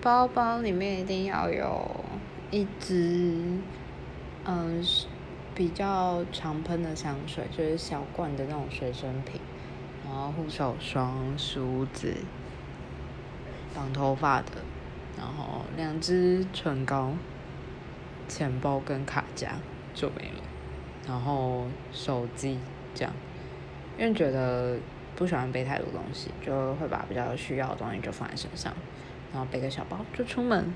包包里面一定要有一支，嗯，比较常喷的香水，就是小罐的那种随身品，然后护手霜、梳子、绑头发的，然后两支唇膏、钱包跟卡夹就没了，然后手机这样，因为觉得不喜欢背太多东西，就会把比较需要的东西就放在身上。然后背个小包就出门，